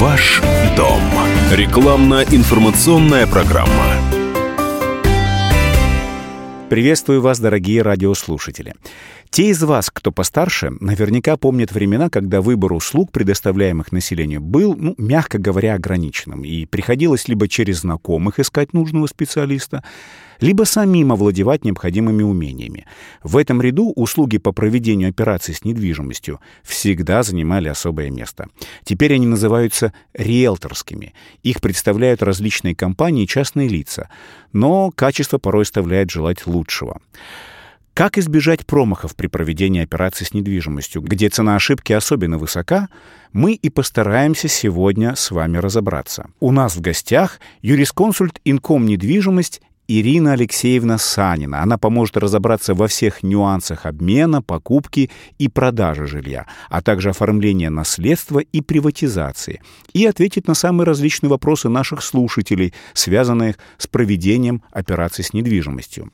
Ваш дом. Рекламно-информационная программа. Приветствую вас, дорогие радиослушатели. Те из вас, кто постарше, наверняка помнят времена, когда выбор услуг, предоставляемых населению, был, ну, мягко говоря, ограниченным, и приходилось либо через знакомых искать нужного специалиста, либо самим овладевать необходимыми умениями. В этом ряду услуги по проведению операций с недвижимостью всегда занимали особое место. Теперь они называются риэлторскими. Их представляют различные компании и частные лица, но качество порой оставляет желать лучшего. Как избежать промахов при проведении операций с недвижимостью, где цена ошибки особенно высока, мы и постараемся сегодня с вами разобраться. У нас в гостях юрисконсульт Инком недвижимость Ирина Алексеевна Санина. Она поможет разобраться во всех нюансах обмена, покупки и продажи жилья, а также оформления наследства и приватизации, и ответит на самые различные вопросы наших слушателей, связанных с проведением операций с недвижимостью.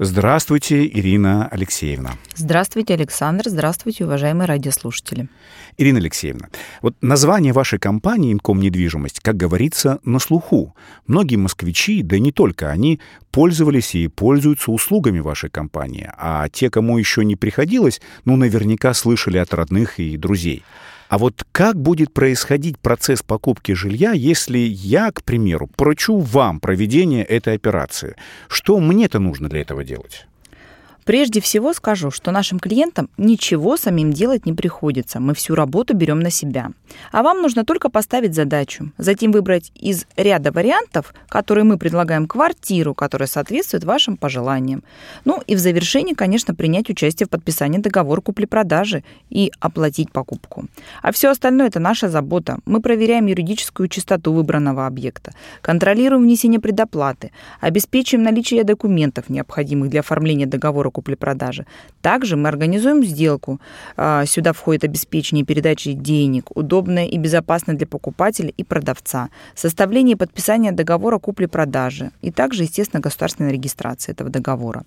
Здравствуйте, Ирина Алексеевна. Здравствуйте, Александр. Здравствуйте, уважаемые радиослушатели. Ирина Алексеевна, вот название вашей компании «Инком недвижимость», как говорится, на слуху. Многие москвичи, да и не только они, пользовались и пользуются услугами вашей компании, а те, кому еще не приходилось, ну, наверняка слышали от родных и друзей. А вот как будет происходить процесс покупки жилья, если я, к примеру, поручу вам проведение этой операции? Что мне-то нужно для этого делать? Прежде всего скажу, что нашим клиентам ничего самим делать не приходится. Мы всю работу берем на себя. А вам нужно только поставить задачу, затем выбрать из ряда вариантов, которые мы предлагаем, квартиру, которая соответствует вашим пожеланиям. Ну и в завершении, конечно, принять участие в подписании договора купли-продажи и оплатить покупку. А все остальное – это наша забота. Мы проверяем юридическую чистоту выбранного объекта, контролируем внесение предоплаты, обеспечиваем наличие документов, необходимых для оформления договора купли-продажи. Также мы организуем сделку. А, сюда входит обеспечение передачи денег, удобное и безопасное для покупателя и продавца, составление и подписание договора купли-продажи и также, естественно, государственная регистрация этого договора.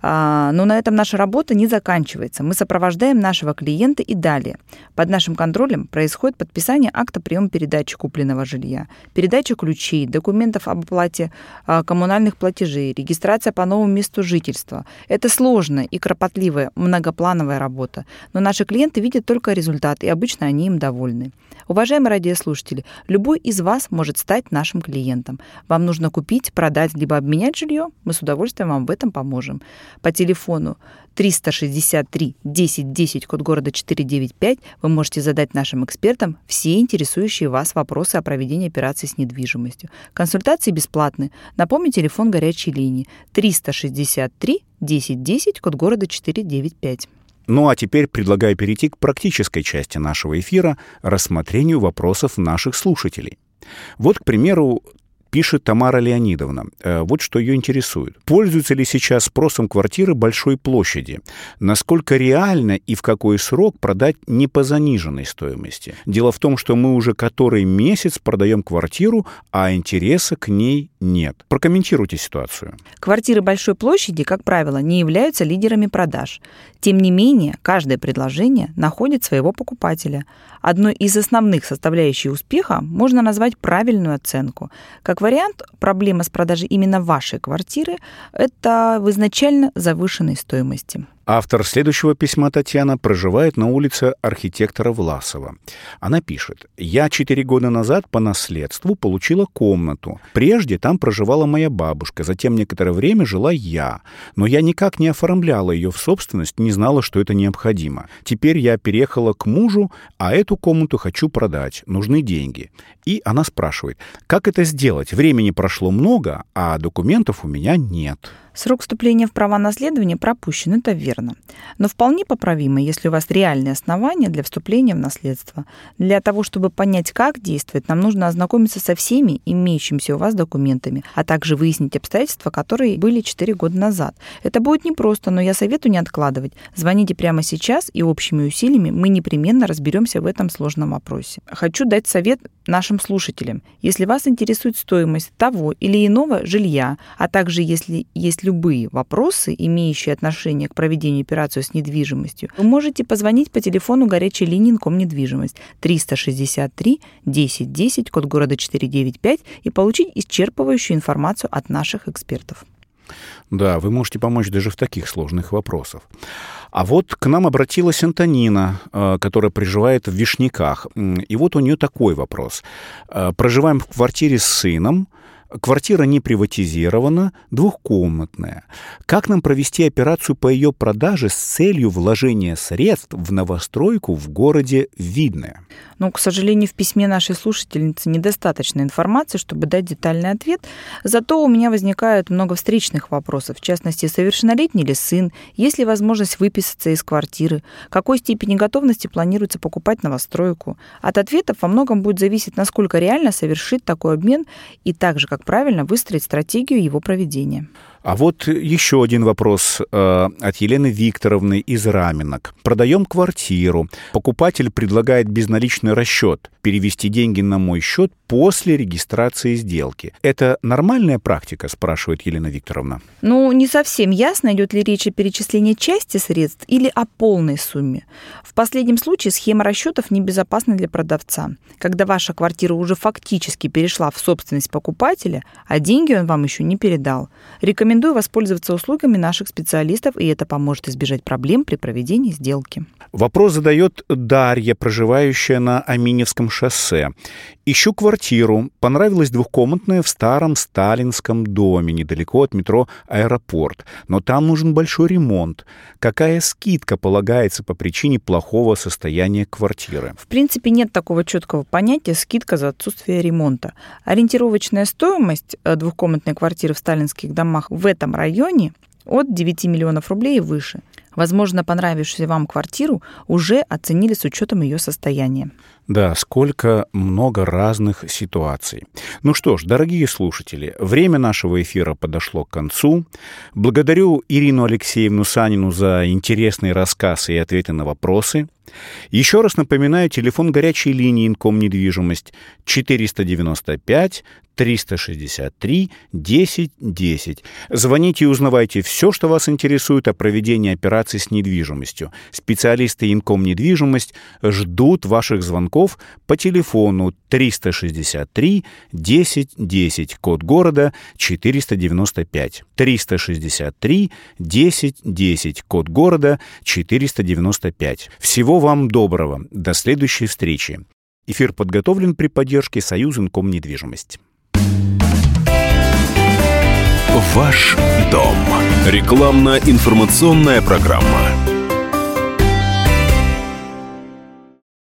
А, но на этом наша работа не заканчивается. Мы сопровождаем нашего клиента и далее. Под нашим контролем происходит подписание акта приема передачи купленного жилья, передача ключей, документов об оплате а, коммунальных платежей, регистрация по новому месту жительства. Это сложная и кропотливая многоплановая работа, но наши клиенты видят только результат, и обычно они им довольны. Уважаемые радиослушатели, любой из вас может стать нашим клиентом. Вам нужно купить, продать, либо обменять жилье, мы с удовольствием вам в этом поможем. По телефону 363 10 10, код города 495, вы можете задать нашим экспертам все интересующие вас вопросы о проведении операций с недвижимостью. Консультации бесплатны. Напомню, телефон горячей линии 363 1010, код города 495. Ну а теперь предлагаю перейти к практической части нашего эфира, рассмотрению вопросов наших слушателей. Вот, к примеру, пишет Тамара Леонидовна. Э, вот что ее интересует. Пользуются ли сейчас спросом квартиры большой площади? Насколько реально и в какой срок продать не по заниженной стоимости? Дело в том, что мы уже который месяц продаем квартиру, а интереса к ней нет. Прокомментируйте ситуацию. Квартиры большой площади, как правило, не являются лидерами продаж. Тем не менее, каждое предложение находит своего покупателя. Одной из основных составляющих успеха можно назвать правильную оценку. Как вариант, проблема с продажей именно вашей квартиры – это в изначально завышенной стоимости. Автор следующего письма Татьяна проживает на улице архитектора Власова. Она пишет, «Я четыре года назад по наследству получила комнату. Прежде там проживала моя бабушка, затем некоторое время жила я. Но я никак не оформляла ее в собственность, не знала, что это необходимо. Теперь я переехала к мужу, а эту комнату хочу продать. Нужны деньги». И она спрашивает, «Как это сделать? Времени прошло много, а документов у меня нет». Срок вступления в права наследования пропущен, это верно. Но вполне поправимо, если у вас реальные основания для вступления в наследство. Для того, чтобы понять, как действовать, нам нужно ознакомиться со всеми имеющимися у вас документами, а также выяснить обстоятельства, которые были 4 года назад. Это будет непросто, но я советую не откладывать. Звоните прямо сейчас, и общими усилиями мы непременно разберемся в этом сложном вопросе. Хочу дать совет нашим слушателям, если вас интересует стоимость того или иного жилья, а также если есть любые вопросы, имеющие отношение к проведению операции с недвижимостью, вы можете позвонить по телефону горячей линии недвижимость 363 10 10, код города 495 и получить исчерпывающую информацию от наших экспертов. Да, вы можете помочь даже в таких сложных вопросах. А вот к нам обратилась Антонина, э, которая проживает в Вишняках. И вот у нее такой вопрос. Э, проживаем в квартире с сыном, Квартира не приватизирована, двухкомнатная. Как нам провести операцию по ее продаже с целью вложения средств в новостройку в городе Видное? Но, к сожалению, в письме нашей слушательницы недостаточно информации, чтобы дать детальный ответ. Зато у меня возникает много встречных вопросов. В частности, совершеннолетний ли сын, есть ли возможность выписаться из квартиры, какой степени готовности планируется покупать новостройку. От ответов во многом будет зависеть, насколько реально совершить такой обмен и также, как правильно выстроить стратегию его проведения. А вот еще один вопрос э, от Елены Викторовны из Раменок. Продаем квартиру. Покупатель предлагает безналичный расчет, перевести деньги на мой счет после регистрации сделки. Это нормальная практика, спрашивает Елена Викторовна? Ну, не совсем ясно, идет ли речь о перечислении части средств или о полной сумме. В последнем случае схема расчетов небезопасна для продавца. Когда ваша квартира уже фактически перешла в собственность покупателя, а деньги он вам еще не передал, рекомендую Рекомендую воспользоваться услугами наших специалистов, и это поможет избежать проблем при проведении сделки. Вопрос задает Дарья, проживающая на Аминевском шоссе. Ищу квартиру. Понравилась двухкомнатная в старом сталинском доме, недалеко от метро «Аэропорт». Но там нужен большой ремонт. Какая скидка полагается по причине плохого состояния квартиры? В принципе, нет такого четкого понятия «скидка за отсутствие ремонта». Ориентировочная стоимость э, двухкомнатной квартиры в сталинских домах в этом районе от 9 миллионов рублей и выше. Возможно, понравившуюся вам квартиру уже оценили с учетом ее состояния. Да, сколько много разных ситуаций. Ну что ж, дорогие слушатели, время нашего эфира подошло к концу. Благодарю Ирину Алексеевну Санину за интересный рассказ и ответы на вопросы. Еще раз напоминаю, телефон горячей линии Инком недвижимость 495 363 10 10. Звоните и узнавайте все, что вас интересует о проведении операций с недвижимостью. Специалисты Инком недвижимость ждут ваших звонков по телефону 363 10 10, код города 495. 363 10 10, код города 495. Всего вам доброго. До следующей встречи. Эфир подготовлен при поддержке Союз Инком недвижимость. Ваш дом. Рекламно-информационная программа.